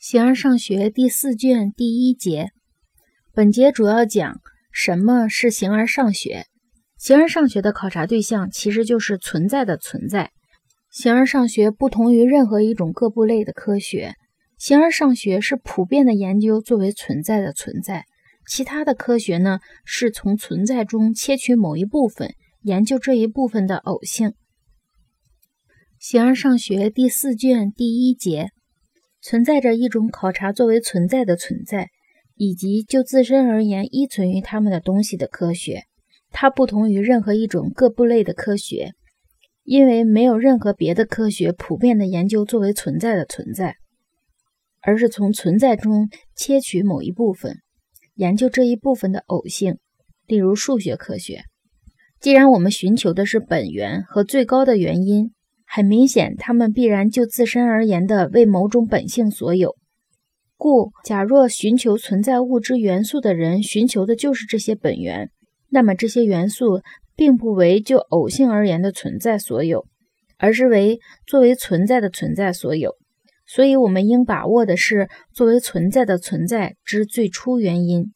形而上学第四卷第一节，本节主要讲什么是形而上学。形而上学的考察对象其实就是存在的存在。形而上学不同于任何一种各部类的科学，形而上学是普遍的研究作为存在的存在。其他的科学呢，是从存在中切取某一部分，研究这一部分的偶性。形而上学第四卷第一节。存在着一种考察作为存在的存在，以及就自身而言依存于它们的东西的科学。它不同于任何一种各部类的科学，因为没有任何别的科学普遍的研究作为存在的存在，而是从存在中切取某一部分，研究这一部分的偶性。例如数学科学，既然我们寻求的是本源和最高的原因。很明显，他们必然就自身而言的为某种本性所有。故，假若寻求存在物质元素的人寻求的就是这些本源，那么这些元素并不为就偶性而言的存在所有，而是为作为存在的存在所有。所以，我们应把握的是作为存在的存在之最初原因。